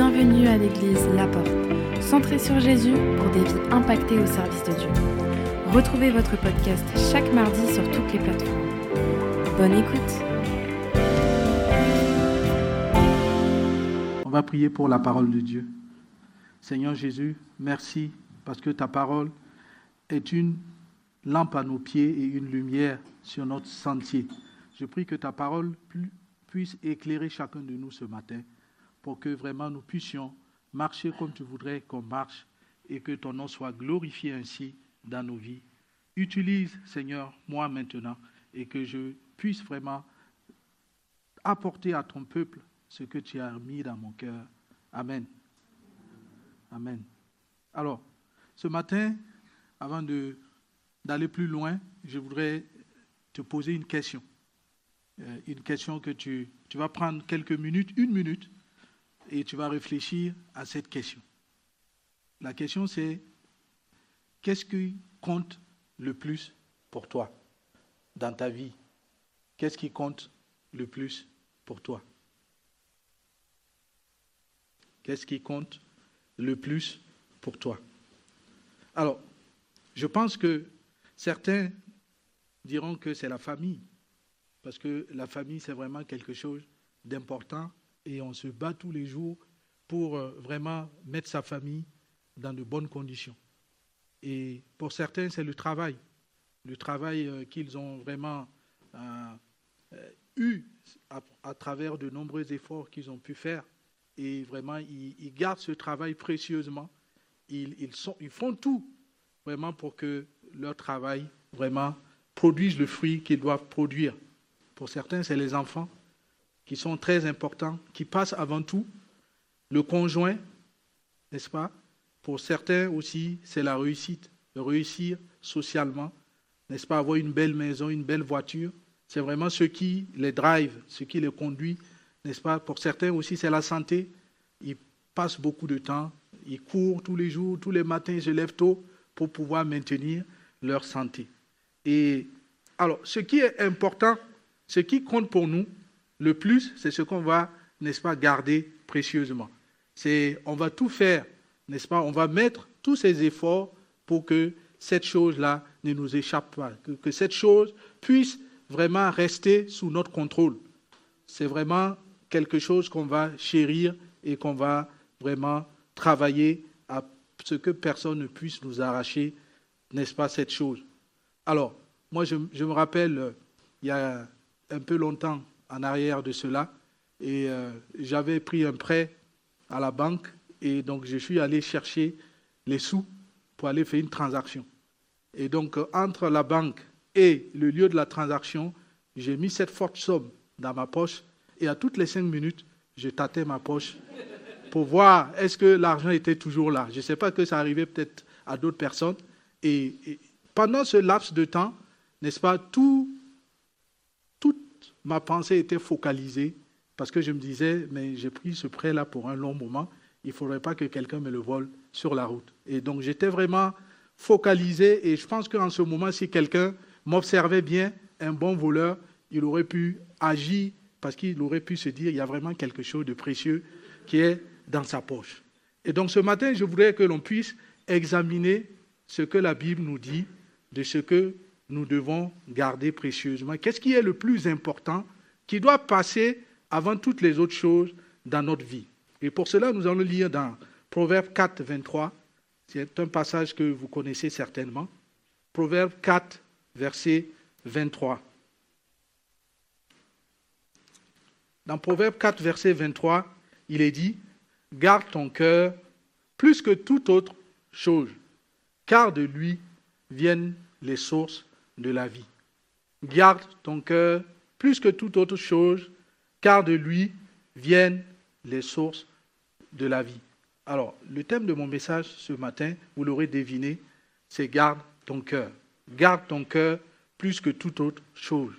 Bienvenue à l'église La Porte, centrée sur Jésus pour des vies impactées au service de Dieu. Retrouvez votre podcast chaque mardi sur toutes les plateformes. Bonne écoute. On va prier pour la parole de Dieu. Seigneur Jésus, merci parce que ta parole est une lampe à nos pieds et une lumière sur notre sentier. Je prie que ta parole puisse éclairer chacun de nous ce matin pour que vraiment nous puissions marcher comme tu voudrais qu'on marche et que ton nom soit glorifié ainsi dans nos vies. Utilise, Seigneur, moi maintenant et que je puisse vraiment apporter à ton peuple ce que tu as mis dans mon cœur. Amen. Amen. Alors, ce matin, avant d'aller plus loin, je voudrais te poser une question. Euh, une question que tu, tu vas prendre quelques minutes, une minute, et tu vas réfléchir à cette question. La question c'est, qu'est-ce qui compte le plus pour toi dans ta vie? Qu'est-ce qui compte le plus pour toi? Qu'est-ce qui compte le plus pour toi? Alors, je pense que certains diront que c'est la famille, parce que la famille, c'est vraiment quelque chose d'important et on se bat tous les jours pour euh, vraiment mettre sa famille dans de bonnes conditions. Et pour certains, c'est le travail, le travail euh, qu'ils ont vraiment euh, eu à, travers de nombreux efforts qu'ils ont pu faire. Et vraiment, ils, gardent ce travail précieusement. Ils, ils font tout vraiment pour que leur travail vraiment produise le fruit qu'ils doivent produire. Pour certains, c'est les enfants qui sont très importants, qui passent avant tout le conjoint, n'est-ce pas? Pour certains aussi, c'est la réussite, réussir socialement, n'est-ce pas? Avoir une belle maison, une belle voiture, c'est vraiment ce qui les drive, ce qui les conduit, n'est-ce pas? Pour certains aussi, c'est la santé. Ils passent beaucoup de temps, ils courent tous les jours, tous les matins, ils se lèvent tôt pour pouvoir maintenir leur santé. Et alors, ce qui est important, ce qui compte pour nous le plus, c'est ce qu'on va, n'est-ce pas, garder précieusement. C'est, on va tout faire, n'est-ce pas, on va mettre tous ces efforts pour que cette chose-là ne nous échappe pas, que, cette chose puisse vraiment rester sous notre contrôle. C'est vraiment quelque chose qu'on va chérir et qu'on va vraiment travailler à ce que personne ne puisse nous arracher, n'est-ce pas, cette chose. Alors, moi, je, me rappelle, euh, il y a un peu longtemps en arrière de cela, et euh, j'avais pris un prêt à la banque, et donc je suis allé chercher les sous pour aller faire une transaction. Et donc, euh, entre la banque et le lieu de la transaction, j'ai mis cette forte somme dans ma poche, et à toutes les cinq minutes, je tâtais ma poche pour voir est-ce que l'argent était toujours là. Je ne sais pas que ça arrivait peut-être à d'autres personnes. et pendant ce laps de temps, n'est-ce pas, tout, ma pensée était focalisée parce que je me disais, mais j'ai pris ce prêt-là pour un long moment, il ne faudrait pas que quelqu'un me le vole sur la route. Et donc j'étais vraiment focalisé et je pense qu'en ce moment, si quelqu'un m'observait bien, un bon voleur, il aurait pu agir parce qu'il aurait pu se dire, il y a vraiment quelque chose de précieux qui est dans sa poche. Et donc ce matin, je voudrais que l'on puisse examiner ce que la Bible nous dit de ce que nous devons garder précieusement. Qu'est-ce qui est le plus important, qui doit passer avant toutes les autres choses dans notre vie? Et pour cela, nous allons lire dans Proverbe 4, 23. C'est un passage que vous connaissez certainement. Proverbe 4, verset 23. Dans Proverbe 4, verset 23, il est dit, Garde ton cœur plus que toute autre chose, car de lui viennent les sources de la vie. Garde ton cœur plus que toute autre chose, car de lui viennent les sources de la vie. Alors, le thème de mon message ce matin, vous l'aurez deviné, c'est garde ton cœur. Garde ton cœur plus que toute autre chose.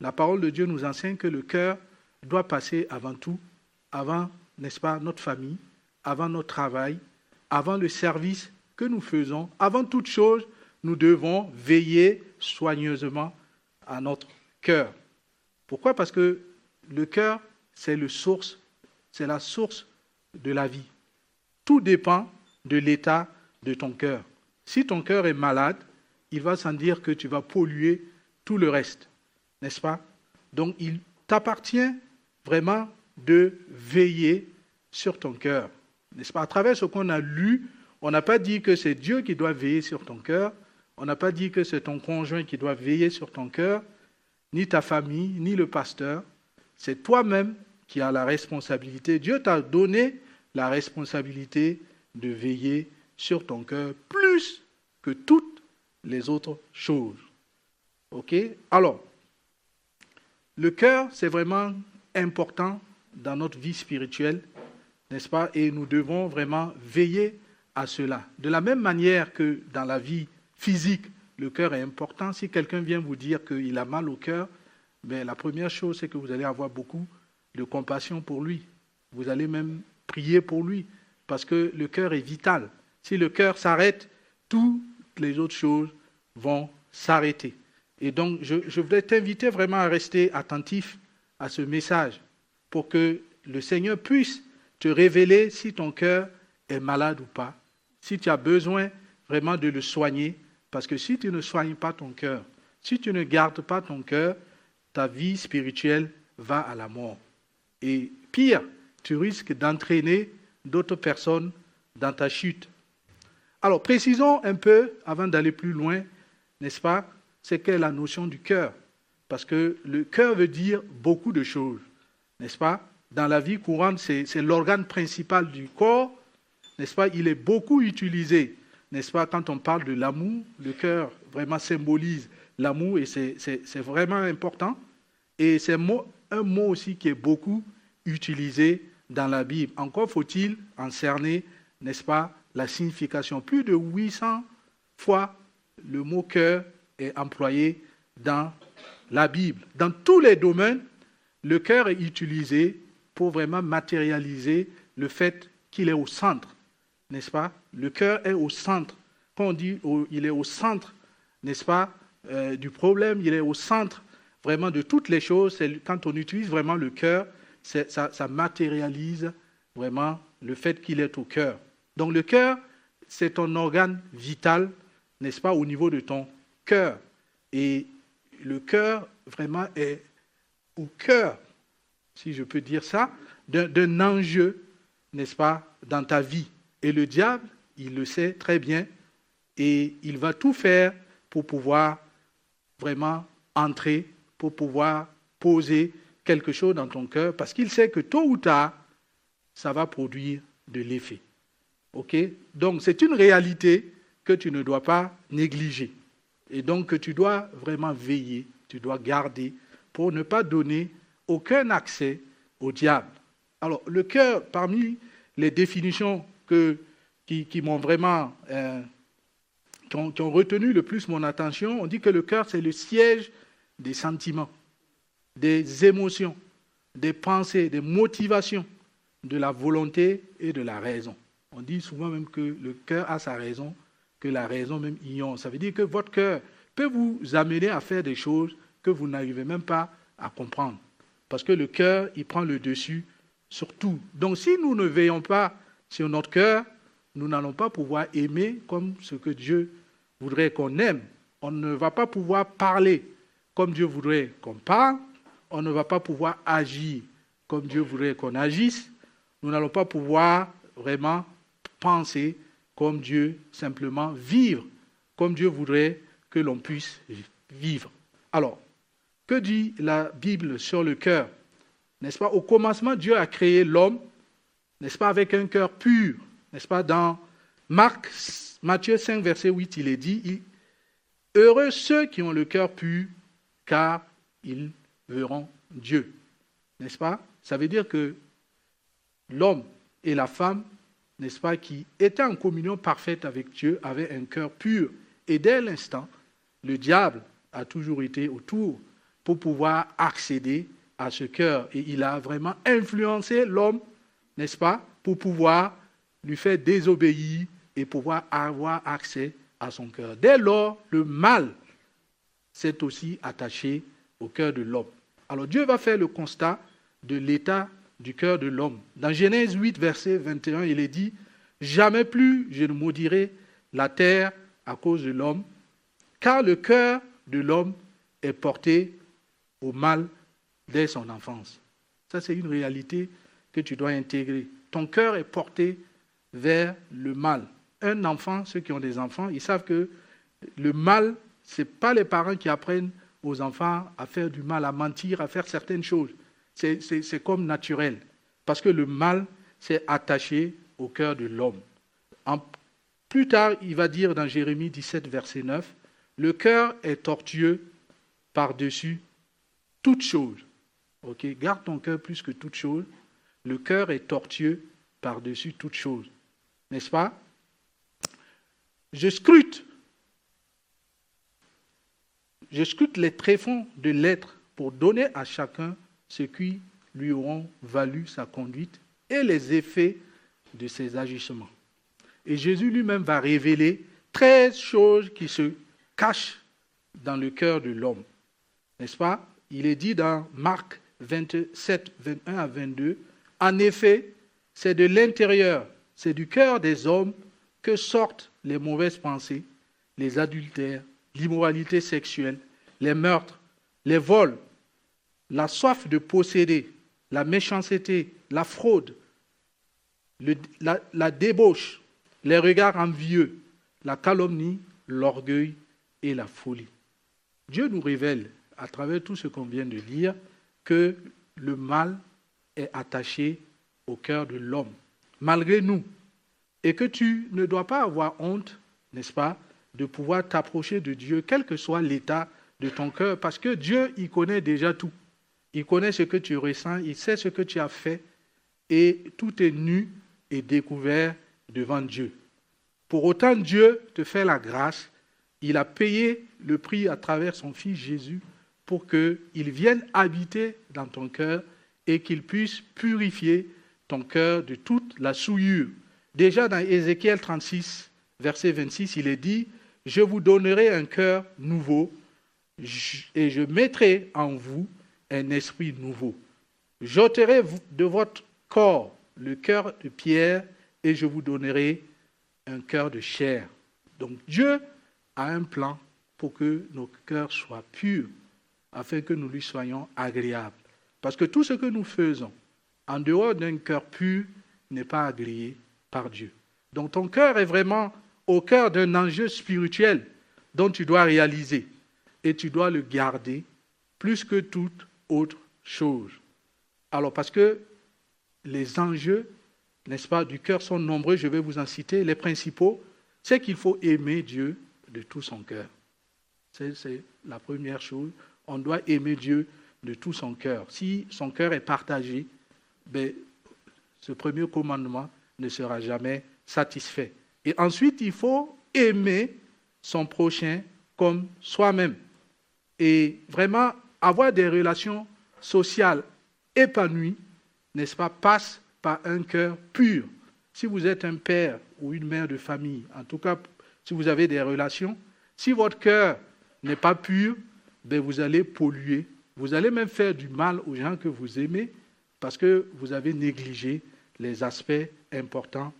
La parole de Dieu nous enseigne que le cœur doit passer avant tout, avant, n'est-ce pas, notre famille, avant notre travail, avant le service que nous faisons, avant toute chose, nous devons veiller soigneusement à notre cœur. Pourquoi? Parce que le cœur, c'est source, c'est la source de la vie. Tout dépend de l'état de ton cœur. Si ton cœur est malade, il va sans dire que tu vas polluer tout le reste, n'est-ce pas? Donc il t'appartient vraiment de veiller sur ton cœur, n'est-ce pas? À travers ce qu'on a lu, on n'a pas dit que c'est Dieu qui doit veiller sur ton cœur, on n'a pas dit que c'est ton conjoint qui doit veiller sur ton cœur, ni ta famille, ni le pasteur, c'est toi-même qui as la responsabilité. Dieu t'a donné la responsabilité de veiller sur ton cœur plus que toutes les autres choses. OK? Alors, le cœur, c'est vraiment important dans notre vie spirituelle, n'est-ce pas? Et nous devons vraiment veiller à cela. De la même manière que dans la vie physique, le cœur est important. Si quelqu'un vient vous dire qu'il a mal au cœur, ben, la première chose, c'est que vous allez avoir beaucoup de compassion pour lui. Vous allez même prier pour lui, parce que le cœur est vital. Si le cœur s'arrête, toutes les autres choses vont s'arrêter. Et donc, je, je voudrais t'inviter vraiment à rester attentif à ce message pour que le Seigneur puisse te révéler si ton cœur est malade ou pas, si tu as besoin vraiment de le soigner, parce que si tu ne soignes pas ton cœur, si tu ne gardes pas ton cœur, ta vie spirituelle va à la mort. Et pire, tu risques d'entraîner d'autres personnes dans ta chute. Alors, précisons un peu, avant d'aller plus loin, n'est-ce pas, c'est qu'est la notion du cœur? Parce que le cœur veut dire beaucoup de choses, n'est-ce pas? Dans la vie courante, c'est l'organe principal du corps, n'est-ce pas? Il est beaucoup utilisé, n'est-ce pas Quand on parle de l'amour, le cœur vraiment symbolise l'amour et c'est vraiment important. Et c'est un mot aussi qui est beaucoup utilisé dans la Bible. Encore faut-il en cerner, n'est-ce pas, la signification. Plus de 800 fois le mot cœur est employé dans la Bible. Dans tous les domaines, le cœur est utilisé pour vraiment matérialiser le fait qu'il est au centre, n'est-ce pas Le cœur est au centre. Quand on dit il est au centre, n'est-ce pas, euh, du problème, il est au centre vraiment de toutes les choses. Quand on utilise vraiment le cœur, ça, ça, matérialise vraiment le fait qu'il est au cœur. Donc le cœur, c'est ton organe vital, n'est-ce pas, au niveau de ton cœur. Et le cœur, vraiment, est au cœur, si je peux dire ça, d'un enjeu, n'est-ce pas, dans ta vie. Et le diable, il le sait très bien, et il va tout faire pour pouvoir vraiment entrer, pour pouvoir poser quelque chose dans ton cœur, parce qu'il sait que tôt ou tard, ça va produire de l'effet. OK? Donc c'est une réalité que tu ne dois pas négliger. Et donc que tu dois vraiment veiller, tu dois garder pour ne pas donner aucun accès au diable. Alors le cœur, parmi les définitions que, qui, m'ont vraiment euh, qui ont retenu le plus mon attention, on dit que le cœur c'est le siège des sentiments, des émotions, des pensées, des motivations, de la volonté et de la raison. On dit souvent même que le cœur a sa raison, que la raison même ignore. Ça veut dire que votre cœur peut vous amener à faire des choses que vous n'arrivez même pas à comprendre. Parce que le cœur, il prend le dessus sur tout. Donc si nous ne veillons pas sur notre cœur, nous n'allons pas pouvoir aimer comme ce que Dieu voudrait qu'on aime. On ne va pas pouvoir parler comme Dieu voudrait qu'on parle. On ne va pas pouvoir agir comme Dieu voudrait qu'on agisse. Nous n'allons pas pouvoir vraiment penser comme Dieu, simplement vivre comme Dieu voudrait que l'on puisse vivre. Alors, que dit la Bible sur le cœur? N'est-ce pas? Au commencement, Dieu a créé l'homme, n'est-ce pas, avec un cœur pur. N'est-ce pas Dans Marc, Matthieu 5, verset 8, il est dit Heureux ceux qui ont le cœur pur, car ils verront Dieu. N'est-ce pas? Ça veut dire que l'homme et la femme, n'est-ce pas, qui étaient en communion parfaite avec Dieu, avaient un cœur pur. Et dès l'instant, le diable a toujours été autour pour pouvoir accéder à ce cœur. Et il a vraiment influencé l'homme, n'est-ce pas, pour pouvoir lui faire désobéir et pouvoir avoir accès à son cœur. Dès lors, le mal s'est aussi attaché au cœur de l'homme. Alors Dieu va faire le constat de l'état du cœur de l'homme. Dans Genèse 8, verset 21, il est dit, Jamais plus je ne maudirai la terre à cause de l'homme, car le cœur de l'homme est porté au mal dès son enfance. Ça, c'est une réalité que tu dois intégrer. Ton cœur est porté vers le mal. Un enfant, ceux qui ont des enfants, ils savent que le mal, ce n'est pas les parents qui apprennent aux enfants à faire du mal, à mentir, à faire certaines choses. C'est comme naturel. Parce que le mal, c'est attaché au cœur de l'homme. Plus tard, il va dire dans Jérémie 17, verset 9, Le cœur est tortueux par-dessus toute chose. Ok, Garde ton cœur plus que toute chose. Le cœur est tortueux par-dessus toute chose. N'est-ce pas? Je scrute. Je scrute les tréfonds de l'être pour donner à chacun ce qui lui auront valu sa conduite et les effets de ses agissements. Et Jésus lui-même va révéler 13 choses qui se cachent dans le cœur de l'homme. N'est-ce pas? Il est dit dans Marc 27, 21 à 22, En effet, c'est de l'intérieur, c'est du cœur des hommes que sortent les mauvaises pensées, les adultères, l'immoralité sexuelle, les meurtres, les vols, la soif de posséder, la méchanceté, la fraude, la, la débauche, les regards envieux, la calomnie, l'orgueil et la folie. Dieu nous révèle, à travers tout ce qu'on vient de lire, que le mal est attaché au cœur de l'homme, malgré nous, et que tu ne dois pas avoir honte, n'est-ce pas, de pouvoir t'approcher de Dieu, quel que soit l'état de ton cœur, parce que Dieu, il connaît déjà tout. Il connaît ce que tu ressens, il sait ce que tu as fait, et tout est nu et découvert devant Dieu. Pour autant, Dieu te fait la grâce. Il a payé le prix à travers son Fils Jésus pour qu'il vienne habiter dans ton cœur et qu'il puisse purifier ton cœur de toute la souillure. Déjà dans Ézéchiel 36, verset 26, il est dit, Je vous donnerai un cœur nouveau et je mettrai en vous un esprit nouveau. J'ôterai de votre corps le cœur de pierre et je vous donnerai un cœur de chair. Donc Dieu a un plan pour que nos cœurs soient purs, afin que nous lui soyons agréables. Parce que tout ce que nous faisons en dehors d'un cœur pur n'est pas agréé par Dieu. Donc ton cœur est vraiment au cœur d'un enjeu spirituel dont tu dois réaliser et tu dois le garder plus que toute autre chose. Alors parce que les enjeux n'est-ce pas, du cœur sont nombreux, je vais vous en citer. Les principaux, c'est qu'il faut aimer Dieu de tout son cœur. C'est la première chose. On doit aimer Dieu de tout son cœur. Si son cœur est partagé, ben, ce premier commandement ne sera jamais satisfait. Et ensuite, il faut aimer son prochain comme soi-même. Et vraiment avoir des relations sociales épanouies, n'est-ce pas, passe par un cœur pur. Si vous êtes un père ou une mère de famille, en tout cas, si vous avez des relations, si votre cœur n'est pas pur, ben vous allez polluer. Vous allez même faire du mal aux gens que vous aimez parce que vous avez négligé les aspects importants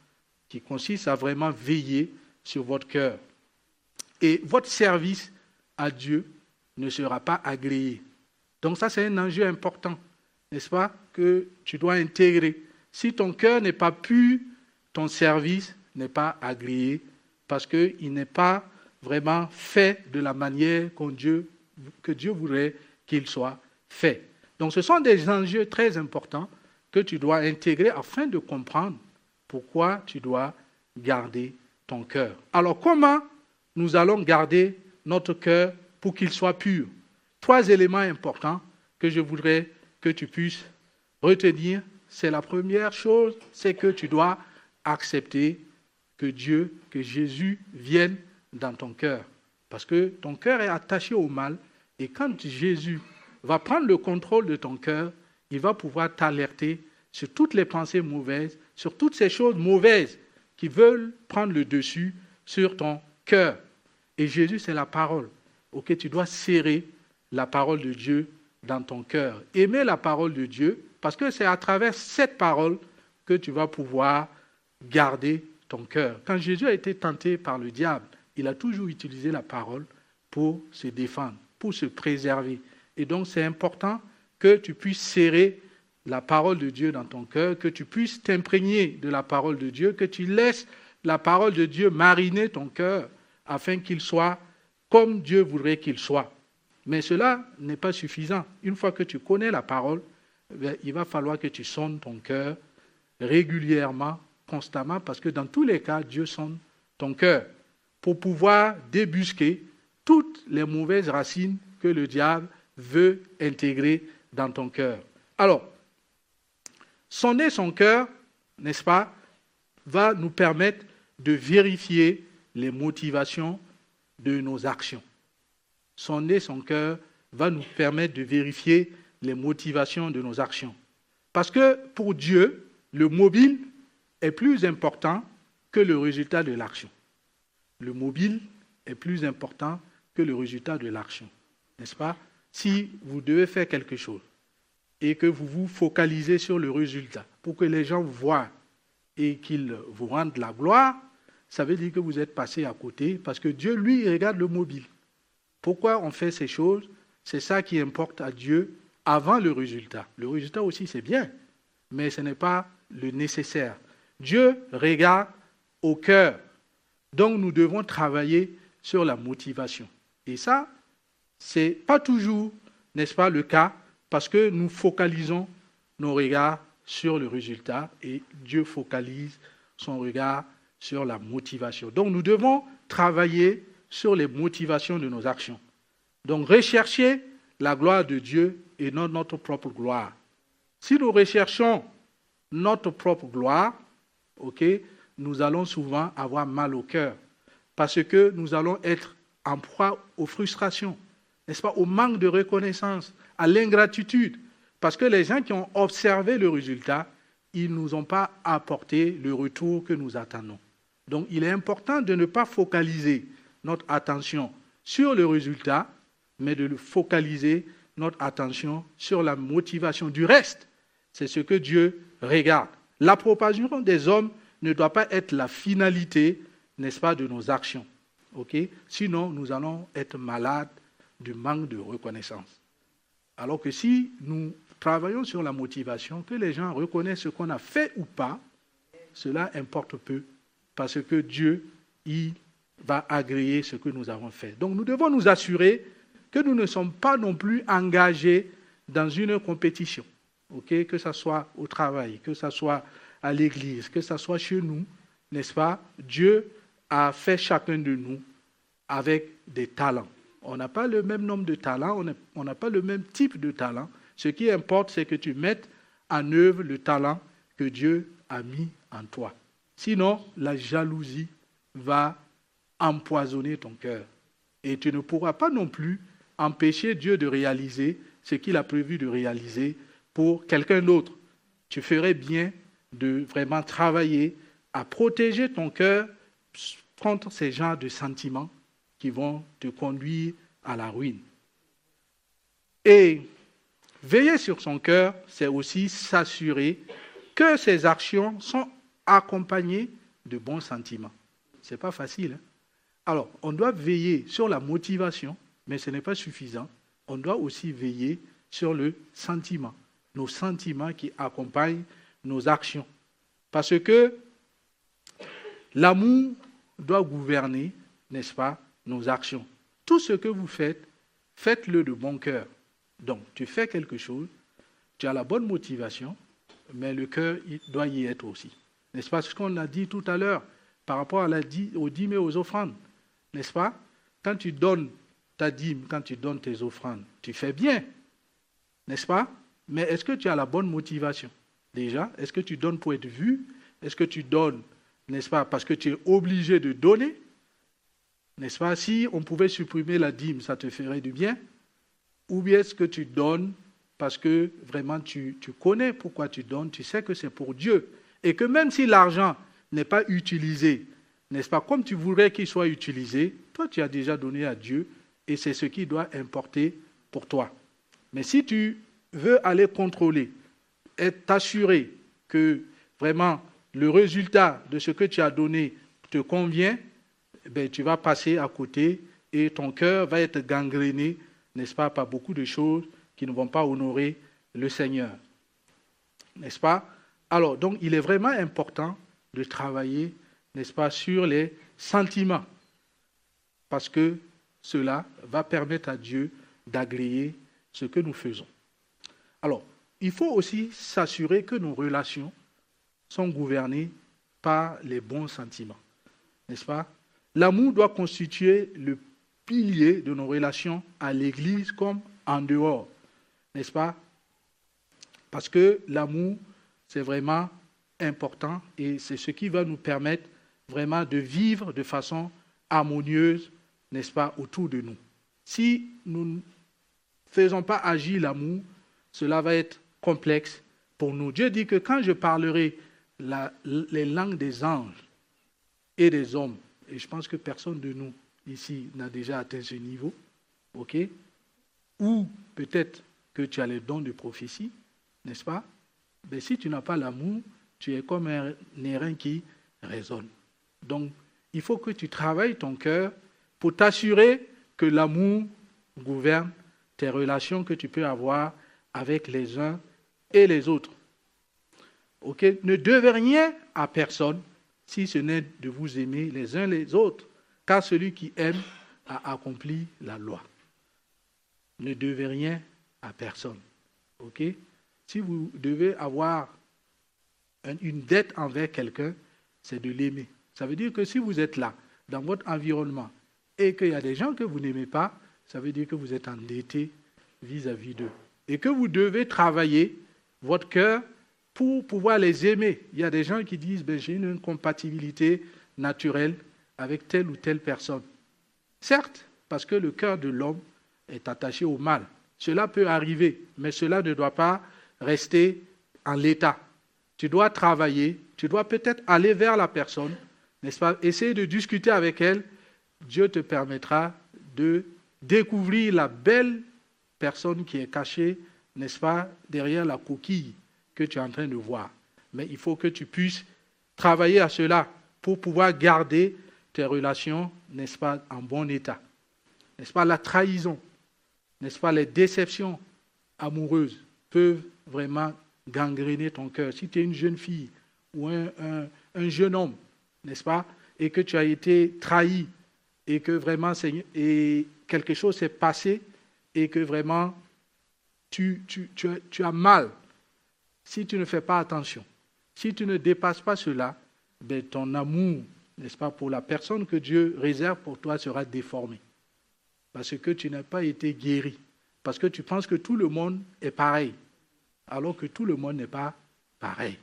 qui consistent à vraiment veiller sur votre cœur. Et votre service à Dieu ne sera pas agréé. Donc ça, c'est un enjeu important, n'est-ce pas, que tu dois intégrer. Si ton cœur n'est pas pur, ton service n'est pas agréé parce qu'il n'est pas vraiment fait de la manière que Dieu voudrait qu'il soit fait. Donc ce sont des enjeux très importants que tu dois intégrer afin de comprendre pourquoi tu dois garder ton cœur. Alors comment nous allons garder notre cœur pour qu'il soit pur? Trois éléments importants que je voudrais que tu puisses retenir c'est la première chose, c'est que tu dois accepter que Dieu, que Jésus vienne dans ton cœur. Parce que ton cœur est attaché au mal. Et quand Jésus va prendre le contrôle de ton cœur, il va pouvoir t'alerter sur toutes les pensées mauvaises, sur toutes ces choses mauvaises qui veulent prendre le dessus sur ton cœur. Et Jésus, c'est la parole. Ok, tu dois serrer la parole de Dieu dans ton cœur. Aimer la parole de Dieu, parce que c'est à travers cette parole que tu vas pouvoir garder ton cœur. Quand Jésus a été tenté par le diable, il a toujours utilisé la parole pour se défendre, pour se préserver. Et donc c'est important que tu puisses serrer la parole de Dieu dans ton cœur, que tu puisses t'imprégner de la parole de Dieu, que tu laisses la parole de Dieu mariner ton cœur afin qu'il soit comme Dieu voudrait qu'il soit. Mais cela n'est pas suffisant. Une fois que tu connais la parole, eh il va falloir que tu sonnes ton cœur régulièrement, constamment, parce que dans tous les cas, Dieu sonne ton cœur pour pouvoir débusquer toutes les mauvaises racines que le diable veut intégrer dans ton cœur. Alors, sonner son cœur, n'est-ce pas, va nous permettre de vérifier les motivations de nos actions. Sonner son cœur va nous permettre de vérifier les motivations de nos actions. Parce que pour Dieu, le mobile est plus important que le résultat de l'action. Le mobile est plus important que le résultat de l'action. N'est-ce pas? Si vous devez faire quelque chose et que vous vous focalisez sur le résultat pour que les gens voient et qu'ils vous rendent la gloire, ça veut dire que vous êtes passé à côté parce que Dieu, lui, regarde le mobile. Pourquoi on fait ces choses? C'est ça qui importe à Dieu avant le résultat. Le résultat aussi, c'est bien, mais ce n'est pas le nécessaire. Dieu regarde au cœur. Donc nous devons travailler sur la motivation. Et ça, ce n'est pas toujours, n'est-ce pas, le cas, parce que nous focalisons nos regards sur le résultat et Dieu focalise son regard sur la motivation. Donc nous devons travailler sur les motivations de nos actions. Donc rechercher la gloire de Dieu et non notre propre gloire. Si nous recherchons notre propre gloire, nous allons souvent avoir mal au cœur parce que nous allons être en proie aux frustrations, n'est-ce pas, au manque de reconnaissance, à l'ingratitude, parce que les gens qui ont observé le résultat, ils ne nous ont pas apporté le retour que nous attendons. Donc il est important de ne pas focaliser notre attention sur le résultat, mais de focaliser notre attention sur la motivation du reste. C'est ce que Dieu regarde. L'approbation des hommes ne doit pas être la finalité, n'est-ce pas, de nos actions. Sinon, nous allons être malades du manque de reconnaissance. Alors que si nous travaillons sur la motivation, que les gens reconnaissent ce qu'on a fait ou pas, cela importe peu, parce que Dieu, va agréer ce que nous avons fait. Donc nous devons nous assurer que nous ne sommes pas non plus engagés dans une compétition, que ce soit au travail, que ce soit à l'église, que ce soit chez nous, n'est-ce pas? Dieu a fait chacun de nous avec des talents. On n'a pas le même nombre de talents, on n'a pas le même type de talent. Ce qui importe, c'est que tu mettes en œuvre le talent que Dieu a mis en toi. Sinon, la jalousie va empoisonner ton cœur. Et tu ne pourras pas non plus empêcher Dieu de réaliser ce qu'il a prévu de réaliser pour quelqu'un d'autre. Tu ferais bien de vraiment travailler à protéger ton cœur contre ces genres de sentiments qui vont te conduire à la ruine. Et veiller sur son cœur, c'est aussi s'assurer que ses actions sont accompagnées de bons sentiments. Ce n'est pas facile. Hein. Alors, on doit veiller sur la motivation, mais ce n'est pas suffisant. On doit aussi veiller sur le sentiment, nos sentiments qui accompagnent nos actions. Parce que l'amour doit gouverner, n'est-ce pas, nos actions. Tout ce que vous faites, faites-le de bon cœur. Donc, tu fais quelque chose, tu as la bonne motivation, mais le cœur doit y être aussi. N'est-ce pas ce qu'on a dit tout à l'heure par rapport à la, aux dîmes et aux offrandes? N'est-ce pas? Quand tu donnes ta dîme, quand tu donnes tes offrandes, tu fais bien. N'est-ce pas? Mais est-ce que tu as la bonne motivation? Déjà, est-ce que tu donnes pour être vu? Est-ce que tu donnes, n'est-ce pas, parce que tu es obligé de donner? N'est-ce pas? Si on pouvait supprimer la dîme, ça te ferait du bien? Ou bien est-ce que tu donnes parce que vraiment tu, connais pourquoi tu donnes, tu sais que c'est pour Dieu? Et que même si l'argent n'est pas utilisé, n'est-ce pas, comme tu voudrais qu'il soit utilisé, toi tu as déjà donné à Dieu et c'est ce qui doit importer pour toi. Mais si tu veux aller contrôler et t'assurer que vraiment le résultat de ce que tu as donné te convient, ben, tu vas passer à côté et ton cœur va être gangréné, n'est-ce pas, par beaucoup de choses qui ne vont pas honorer le Seigneur. N'est-ce pas? Alors, donc, il est vraiment important de travailler, n'est-ce pas, sur les sentiments, parce que cela va permettre à Dieu d'agréer ce que nous faisons. Alors, il faut aussi s'assurer que nos relations sont gouvernées par les bons sentiments. N'est-ce pas? L'amour doit constituer le pilier de nos relations à l'Église comme en dehors. N'est-ce pas? Parce que l'amour, c'est vraiment important et c'est ce qui va nous permettre vraiment de vivre de façon harmonieuse, n'est-ce pas, autour de nous. Si nous ne faisons pas agir l'amour, cela va être complexe pour nous. Dieu dit que quand je parlerai les langues des anges et des hommes, et je pense que personne de nous ici n'a déjà atteint ce niveau, ok? Ou peut-être que tu as les dons de prophétie, n'est-ce pas? Mais si tu n'as pas l'amour, tu es comme un airain qui résonne. Donc, il faut que tu travailles ton cœur pour t'assurer que l'amour gouverne tes relations que tu peux avoir avec les uns et les autres. Ok? Ne devez rien à personne si ce n'est de vous aimer les uns les autres, car celui qui aime a accompli la loi. Ne devez rien à personne. Ok? Si vous devez avoir une dette envers quelqu'un, c'est de l'aimer. Ça veut dire que si vous êtes là, dans votre environnement, et qu'il y a des gens que vous n'aimez pas, ça veut dire que vous êtes endetté vis-à-vis d'eux. Et que vous devez travailler votre cœur pour pouvoir les aimer. Il y a des gens qui disent, ben, j'ai une incompatibilité naturelle avec telle ou telle personne. Certes, parce que le cœur de l'homme est attaché au mal. Cela peut arriver, mais cela ne doit pas rester en l'état. Tu dois travailler, tu dois peut-être aller vers la personne, n'est-ce pas? Essayer de discuter avec elle. Dieu te permettra de découvrir la belle personne qui est cachée, n'est-ce pas, derrière la coquille que tu es en train de voir. Mais il faut que tu puisses travailler à cela pour pouvoir garder tes relations, n'est-ce pas, en bon état. N'est-ce pas, la trahison, n'est-ce pas, les déceptions amoureuses peuvent vraiment gangréner ton cœur. Si tu es une jeune fille ou un, un jeune homme, n'est-ce pas, et que tu as été trahi, et que vraiment et quelque chose s'est passé, et que vraiment tu, tu, tu, tu as mal, si tu ne fais pas attention, si tu ne dépasses pas cela, ben ton amour, n'est-ce pas, pour la personne que Dieu réserve pour toi sera déformé. Parce que tu n'as pas été guéri. Parce que tu penses que tout le monde est pareil. Alors que tout le monde n'est pas pareil.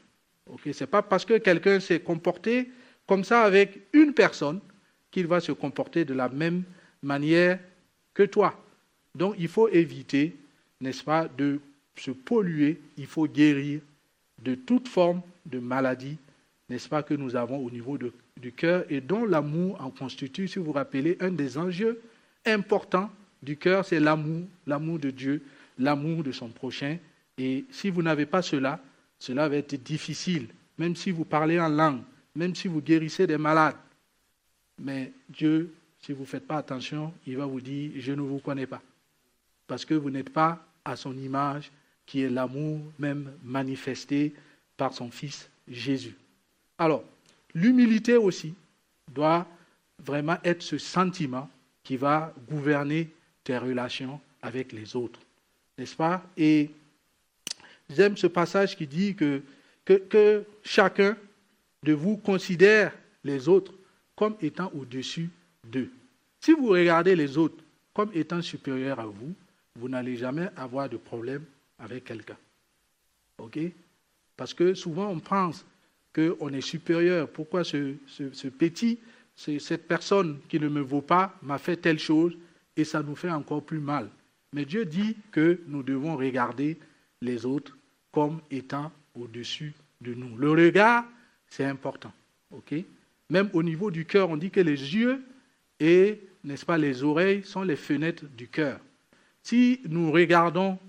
Ce n'est pas parce que quelqu'un s'est comporté comme ça avec une personne qu'il va se comporter de la même manière que toi. Donc il faut éviter, n'est-ce pas, de se polluer, il faut guérir de toute forme de maladie, n'est-ce pas, que nous avons au niveau du cœur et dont l'amour en constitue, si vous vous rappelez, un des enjeux importants du cœur, c'est l'amour, l'amour de Dieu, l'amour de son prochain. Et si vous n'avez pas cela, cela va être difficile, même si vous parlez en langue, même si vous guérissez des malades. Mais Dieu, si vous ne faites pas attention, il va vous dire, je ne vous connais pas. Parce que vous n'êtes pas à son image, qui est l'amour même manifesté par son Fils Jésus. Alors, l'humilité aussi doit vraiment être ce sentiment qui va gouverner tes relations avec les autres. N'est-ce pas? Et j'aime ce passage qui dit que, que, chacun de vous considère les autres comme étant au-dessus d'eux. Si vous regardez les autres comme étant supérieurs à vous, vous n'allez jamais avoir de problème avec quelqu'un. OK? Parce que souvent on pense qu'on est supérieur. Pourquoi ce, ce, petit, cette personne qui ne me vaut pas m'a fait telle chose et ça nous fait encore plus mal? Mais Dieu dit que nous devons regarder les autres comme étant au-dessus de nous. Le regard, c'est important. OK? Même au niveau du cœur, on dit que les yeux et, n'est-ce pas, les oreilles sont les fenêtres du cœur. Si nous regardons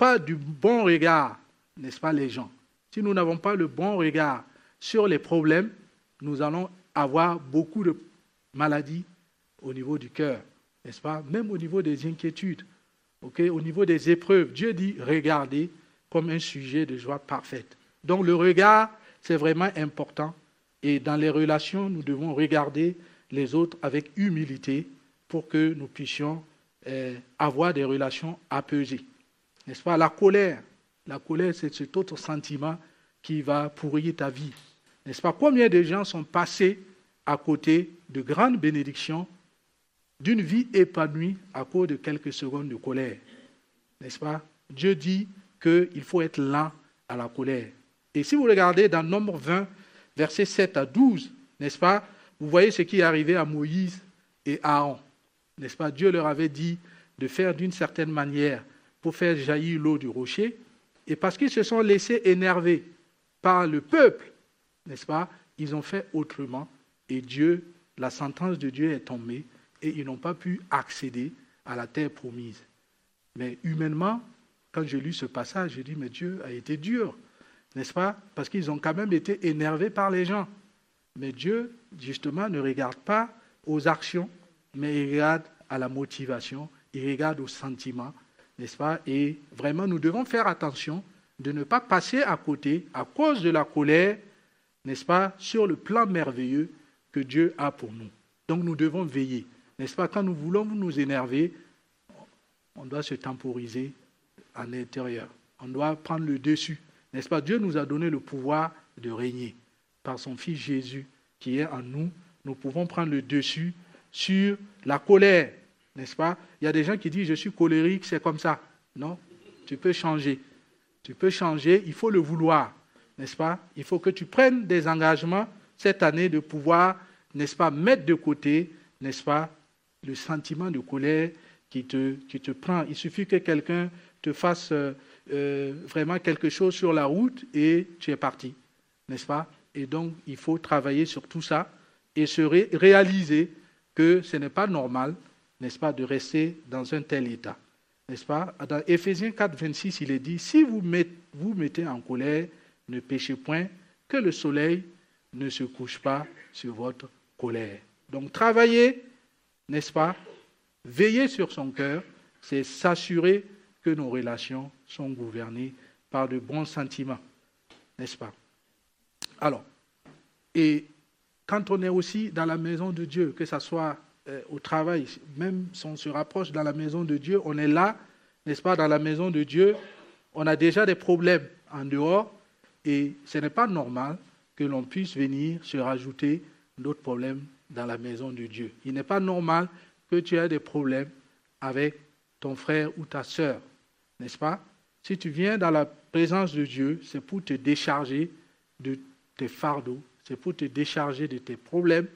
pas du bon regard, n'est-ce pas, les gens, si nous n'avons pas le bon regard sur les problèmes, nous allons avoir beaucoup de maladies au niveau du cœur, n'est-ce pas? Même au niveau des inquiétudes, au niveau des épreuves. Dieu dit regardez comme un sujet de joie parfaite. Donc le regard, c'est vraiment important. Et dans les relations, nous devons regarder les autres avec humilité pour que nous puissions eh, avoir des relations apaisées. N'est-ce pas? La colère. La colère, c'est cet autre sentiment qui va pourrir ta vie. N'est-ce pas? Combien de gens sont passés à côté de grandes bénédictions, d'une vie épanouie à cause de quelques secondes de colère? N'est-ce pas? Dieu dit qu'il faut être lent à la colère. Et si vous regardez dans Nombre 20, versets 7 à 12, n'est-ce pas? Vous voyez ce qui est arrivé à Moïse et Aaron. N'est-ce pas? Dieu leur avait dit de faire d'une certaine manière pour faire jaillir l'eau du rocher. Et parce qu'ils se sont laissés énerver par le peuple, n'est-ce pas Ils ont fait autrement. Et Dieu, la sentence de Dieu est tombée et ils n'ont pas pu accéder à la terre promise. Mais humainement, quand j'ai lu ce passage, j'ai dit, mais Dieu a été dur, n'est-ce pas Parce qu'ils ont quand même été énervés par les gens. Mais Dieu, justement, ne regarde pas aux actions, mais il regarde à la motivation, il regarde aux sentiments, n'est-ce pas? Et vraiment, nous devons faire attention de ne pas passer à côté, à cause de la colère, n'est-ce pas, sur le plan merveilleux que Dieu a pour nous. Donc nous devons veiller, n'est-ce pas? Quand nous voulons nous énerver, on doit se temporiser à l'intérieur. On doit prendre le dessus. N'est-ce pas? Dieu nous a donné le pouvoir de régner. Par son Fils Jésus qui est en nous, nous pouvons prendre le dessus sur la colère. N'est-ce pas? Il y a des gens qui disent je suis colérique, c'est comme ça. Non, tu peux changer. Tu peux changer, il faut le vouloir. N'est-ce pas? Il faut que tu prennes des engagements cette année de pouvoir, n'est-ce pas, mettre de côté, n'est-ce pas, le sentiment de colère qui te, prend. Il suffit que quelqu'un te fasse euh, euh, vraiment quelque chose sur la route et tu es parti, n'est-ce pas? Et donc, il faut travailler sur tout ça et se réaliser que ce n'est pas normal, n'est-ce pas, de rester dans un tel état. N'est-ce pas? Dans Éphésiens 4, 26, il est dit, si vous vous mettez en colère, ne péchez point, que le soleil ne se couche pas sur votre colère. Donc travailler, n'est-ce pas Veiller sur son cœur, c'est s'assurer que nos relations sont gouvernées par de bons sentiments, n'est-ce pas? Alors, et quand on est aussi dans la maison de Dieu, que ce soit au travail, même si on se rapproche dans la maison de Dieu, on est là, n'est-ce pas, dans la maison de Dieu, on a déjà des problèmes en dehors, et ce n'est pas normal que l'on puisse venir se rajouter d'autres problèmes dans la maison de Dieu. Il n'est pas normal que tu aies des problèmes avec ton frère ou ta sœur n'est-ce pas? Si tu viens dans la présence de Dieu, c'est pour te décharger de tes fardeaux, c'est pour te décharger de tes problèmes.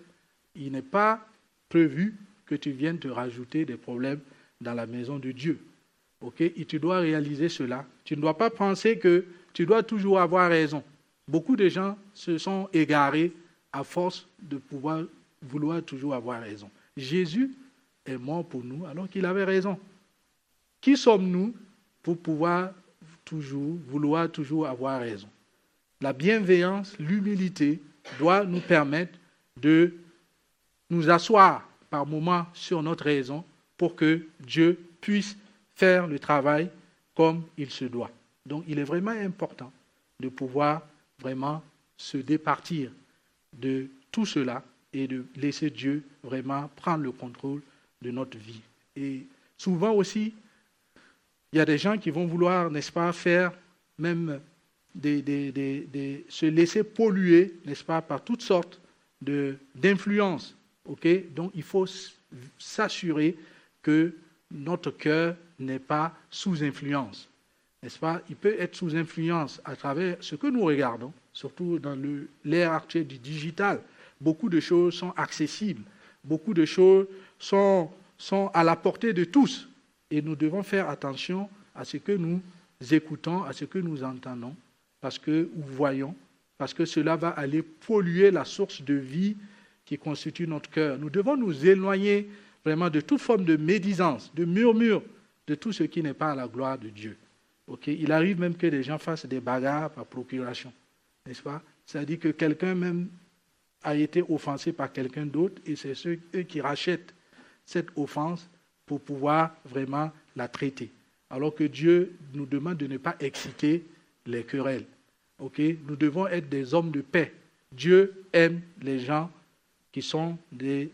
Il n'est pas prévu que tu viennes te rajouter des problèmes dans la maison de Dieu. OK? Et tu dois réaliser cela. Tu ne dois pas penser que tu dois toujours avoir raison. Beaucoup de gens se sont égarés à force de pouvoir vouloir toujours avoir raison. Jésus est mort pour nous alors qu'il avait raison. Qui sommes-nous pour pouvoir toujours, vouloir toujours avoir raison? La bienveillance, l'humilité doit nous permettre de nous asseoir par moments sur notre raison pour que Dieu puisse faire le travail comme il se doit. Donc il est vraiment important de pouvoir vraiment se départir de tout cela et de laisser Dieu vraiment prendre le contrôle de notre vie. Et souvent aussi, il y a des gens qui vont vouloir, n'est-ce pas, faire même des, se laisser polluer, n'est-ce pas, par toutes sortes d'influences. Donc il faut s'assurer que notre cœur n'est pas sous influence. N'est-ce pas? Il peut être sous influence à travers ce que nous regardons, surtout dans l'ère actuelle du digital. Beaucoup de choses sont accessibles, beaucoup de choses sont, sont à la portée de tous. Et nous devons faire attention à ce que nous écoutons, à ce que nous entendons, parce que nous voyons, parce que cela va aller polluer la source de vie qui constitue notre cœur. Nous devons nous éloigner vraiment de toute forme de médisance, de murmure, de tout ce qui n'est pas à la gloire de Dieu. Ok, Il arrive même que des gens fassent des bagarres par procuration, n'est-ce pas? C'est-à-dire que quelqu'un même a été offensé par quelqu'un d'autre et c'est eux qui rachètent cette offense pour pouvoir vraiment la traiter. Alors que Dieu nous demande de ne pas exciter les querelles. Ok, Nous devons être des hommes de paix. Dieu aime les gens qui sont des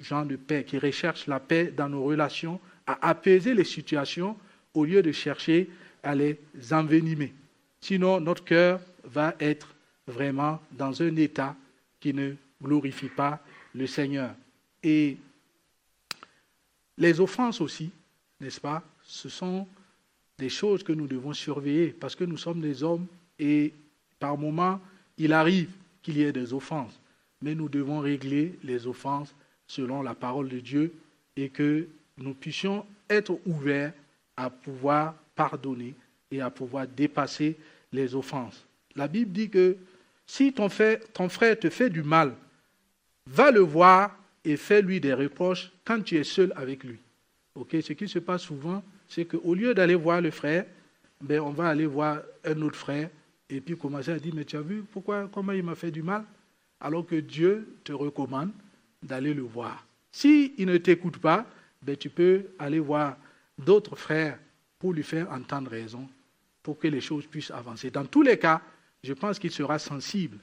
gens de paix, qui recherchent la paix dans nos relations, à apaiser les situations au lieu de chercher à les envenimer. Sinon, notre cœur va être vraiment dans un état qui ne glorifie pas le Seigneur. Et les offenses aussi, n'est-ce pas, ce sont des choses que nous devons surveiller parce que nous sommes des hommes et par moments, il arrive qu'il y ait des offenses. Mais nous devons régler les offenses selon la parole de Dieu et que nous puissions être ouverts à pouvoir pardonner et à pouvoir dépasser les offenses. La Bible dit que si ton frère, te fait du mal, va le voir et fais-lui des reproches quand tu es seul avec lui. Ce qui se passe souvent, c'est qu'au lieu d'aller voir le frère, ben, on va aller voir un autre frère et puis commencer à dire, mais tu as vu pourquoi, comment il m'a fait du mal? Alors que Dieu te recommande d'aller le voir. S'il ne t'écoute pas, ben, tu peux aller voir d'autres frères pour lui faire entendre raison, pour que les choses puissent avancer. Dans tous les cas, je pense qu'il sera sensible,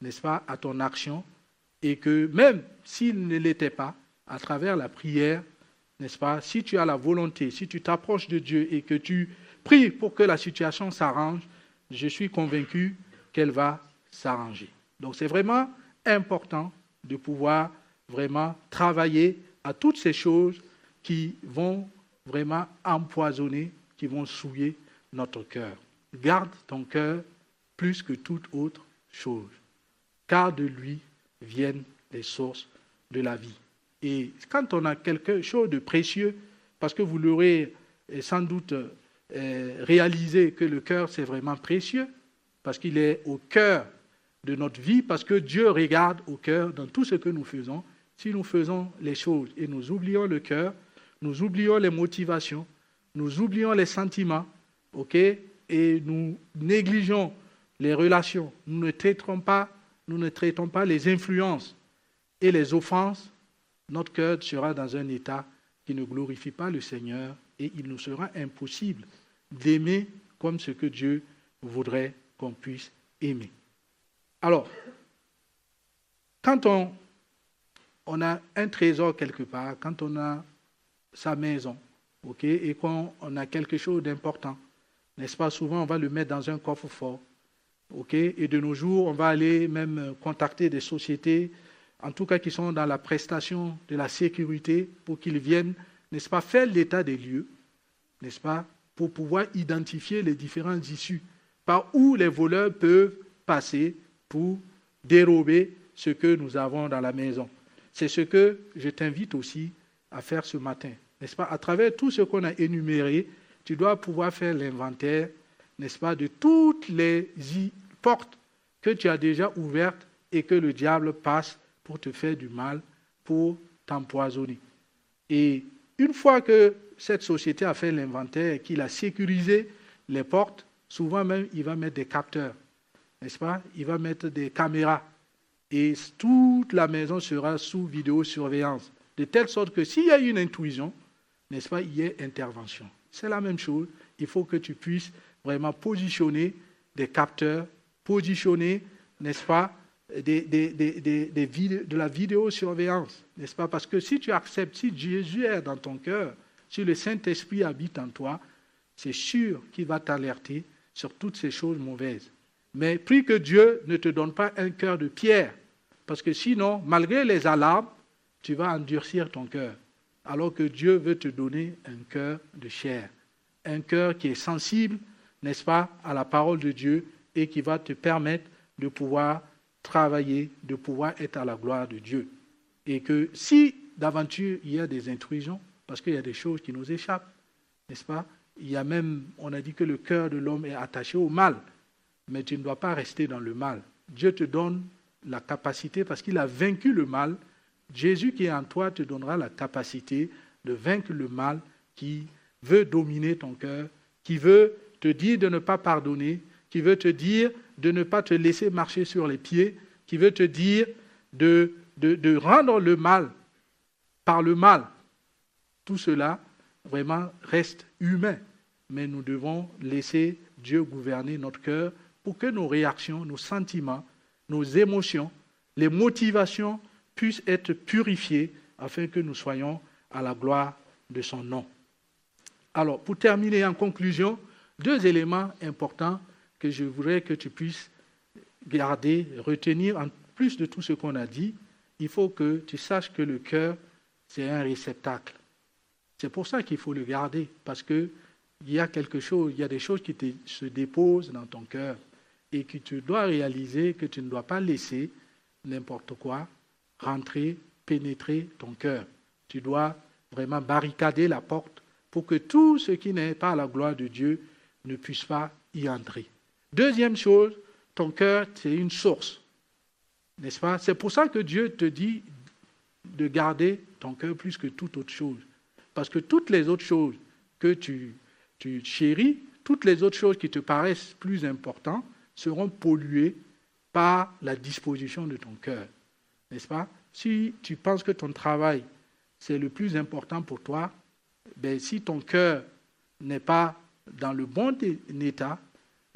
n'est-ce pas, à ton action, et que même s'il ne l'était pas, à travers la prière, n'est-ce pas, si tu as la volonté, si tu t'approches de Dieu et que tu pries pour que la situation s'arrange, je suis convaincu qu'elle va s'arranger. Donc c'est vraiment important de pouvoir vraiment travailler à toutes ces choses qui vont vraiment empoisonner, qui vont souiller notre cœur. Garde ton cœur plus que toute autre chose, car de lui viennent les sources de la vie. Et quand on a quelque chose de précieux, parce que vous l'aurez sans doute euh, réalisé que le cœur c'est vraiment précieux, parce qu'il est au cœur de notre vie, parce que Dieu regarde au cœur dans tout ce que nous faisons. Si nous faisons les choses et nous oublions le cœur, nous oublions les motivations, nous oublions les sentiments, ok, et nous négligeons les relations, nous ne traitons pas, nous ne traitons pas les influences et les offenses, notre cœur sera dans un état qui ne glorifie pas le Seigneur et il nous sera impossible d'aimer comme ce que Dieu voudrait qu'on puisse aimer. Alors, quand on, on a un trésor quelque part, quand on a sa maison, et qu'on a quelque chose d'important, n'est-ce pas? Souvent, on va le mettre dans un coffre-fort, ok, et de nos jours, on va aller même contacter des sociétés, en tout cas qui sont dans la prestation de la sécurité, pour qu'ils viennent, n'est-ce pas, faire l'état des lieux, n'est-ce pas, pour pouvoir identifier les différentes issues par où les voleurs peuvent passer pour dérober ce que nous avons dans la maison. C'est ce que je t'invite aussi à faire ce matin. N'est-ce pas? À travers tout ce qu'on a énuméré, tu dois pouvoir faire l'inventaire, n'est-ce pas, de toutes les portes que tu as déjà ouvertes et que le diable passe pour te faire du mal, pour t'empoisonner. Et une fois que cette société a fait l'inventaire qu'il a sécurisé les portes, souvent même il va mettre des capteurs, n'est-ce pas? Il va mettre des caméras et toute la maison sera sous vidéosurveillance, de telle sorte que s'il y a une intrusion, n'est-ce pas, il y ait intervention. C'est la même chose. Il faut que tu puisses vraiment positionner des capteurs, positionner, n'est-ce pas, des, de la vidéosurveillance, n'est-ce pas? Parce que si tu acceptes, si Jésus est dans ton cœur, si le Saint-Esprit habite en toi, c'est sûr qu'il va t'alerter sur toutes ces choses mauvaises. Mais prie que Dieu ne te donne pas un cœur de pierre, parce que sinon, malgré les alarmes, tu vas endurcir ton cœur alors que Dieu veut te donner un cœur de chair, un cœur qui est sensible, n'est-ce pas, à la parole de Dieu et qui va te permettre de pouvoir travailler, de pouvoir être à la gloire de Dieu. Et que si d'aventure il y a des intrusions, parce qu'il y a des choses qui nous échappent, n'est-ce pas Il y a même, on a dit que le cœur de l'homme est attaché au mal, mais tu ne dois pas rester dans le mal. Dieu te donne la capacité, parce qu'il a vaincu le mal, Jésus qui est en toi te donnera la capacité de vaincre le mal qui veut dominer ton cœur, qui veut te dire de ne pas pardonner, qui veut te dire de ne pas te laisser marcher sur les pieds, qui veut te dire de, de, rendre le mal par le mal. Tout cela, vraiment, reste humain. Mais nous devons laisser Dieu gouverner notre cœur pour que nos réactions, nos sentiments, nos émotions, les motivations puissent être purifiées afin que nous soyons à la gloire de son nom. Alors, pour terminer en conclusion, deux éléments importants que je voudrais que tu puisses garder, retenir en plus de tout ce qu'on a dit. Il faut que tu saches que le cœur, c'est un réceptacle. C'est pour ça qu'il faut le garder, parce qu'il y a quelque chose, il y a des choses qui se déposent dans ton cœur et que tu dois réaliser que tu ne dois pas laisser n'importe quoi rentrer, pénétrer ton cœur. Tu dois vraiment barricader la porte pour que tout ce qui n'est pas la gloire de Dieu ne puisse pas y entrer. Deuxième chose, ton cœur, c'est une source. N'est-ce pas? C'est pour ça que Dieu te dit de garder ton cœur plus que toute autre chose. Parce que toutes les autres choses que tu, tu chéris, toutes les autres choses qui te paraissent plus importantes, seront polluées par la disposition de ton cœur. N'est-ce pas? Si tu penses que ton travail, c'est le plus important pour toi, ben, si ton cœur n'est pas dans le bon état,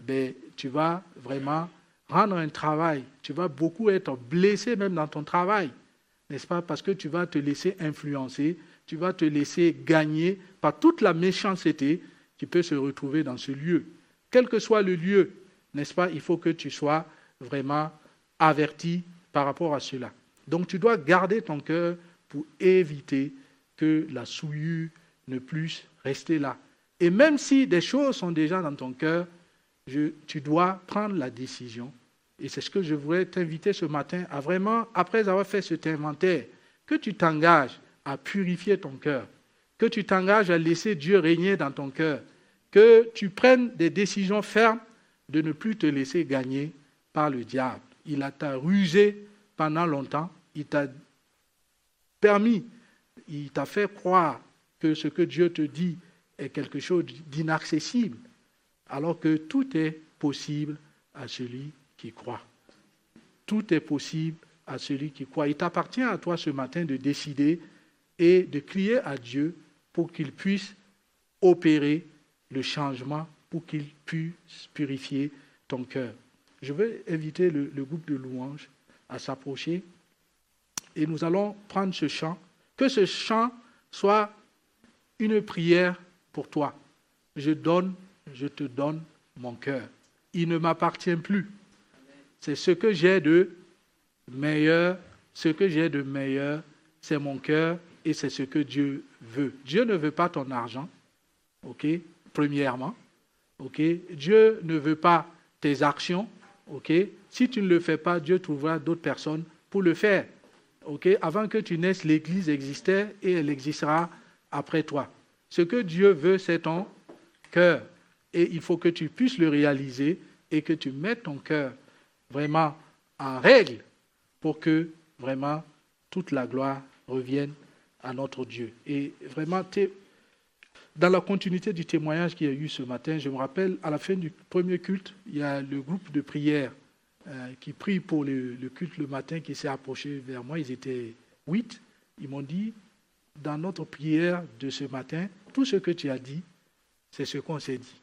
ben, tu vas vraiment rendre un travail, tu vas beaucoup être blessé même dans ton travail, n'est-ce pas? Parce que tu vas te laisser influencer, tu vas te laisser gagner par toute la méchanceté qui peut se retrouver dans ce lieu. Quel que soit le lieu, n'est-ce pas? Il faut que tu sois vraiment averti par rapport à cela. Donc tu dois garder ton cœur pour éviter que la souillure ne puisse rester là. Et même si des choses sont déjà dans ton cœur, tu dois prendre la décision. Et c'est ce que je voudrais t'inviter ce matin à vraiment, après avoir fait cet inventaire, que tu t'engages à purifier ton cœur, que tu t'engages à laisser Dieu régner dans ton cœur, que tu prennes des décisions fermes de ne plus te laisser gagner par le diable. Il t'a rusé pendant longtemps, il t'a permis, il t'a fait croire que ce que Dieu te dit est quelque chose d'inaccessible, alors que tout est possible à celui qui croit. Tout est possible à celui qui croit. Il t'appartient à toi ce matin de décider et de crier à Dieu pour qu'il puisse opérer le changement, pour qu'il puisse purifier ton cœur. Je vais inviter le, groupe de louanges à s'approcher et nous allons prendre ce chant. Que ce chant soit une prière pour toi. Je donne, je te donne mon cœur. Il ne m'appartient plus. C'est ce que j'ai de meilleur. Ce que j'ai de meilleur, c'est mon cœur et c'est ce que Dieu veut. Dieu ne veut pas ton argent, premièrement. Dieu ne veut pas tes actions. Si tu ne le fais pas, Dieu trouvera d'autres personnes pour le faire. Avant que tu naisses, l'Église existait et elle existera après toi. Ce que Dieu veut, c'est ton cœur. Et il faut que tu puisses le réaliser et que tu mettes ton cœur vraiment en règle pour que vraiment toute la gloire revienne à notre Dieu. Et vraiment, dans la continuité du témoignage qu'il y a eu ce matin, je me rappelle, à la fin du premier culte, il y a le groupe de prière euh, qui prie pour le, le, culte le matin qui s'est approché vers moi. Ils étaient huit. Ils m'ont dit, dans notre prière de ce matin, tout ce que tu as dit, c'est ce qu'on s'est dit.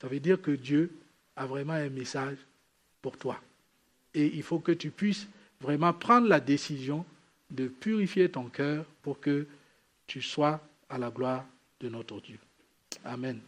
Ça veut dire que Dieu a vraiment un message pour toi. Et il faut que tu puisses vraiment prendre la décision de purifier ton cœur pour que tu sois à la gloire de notre Dieu. Amen.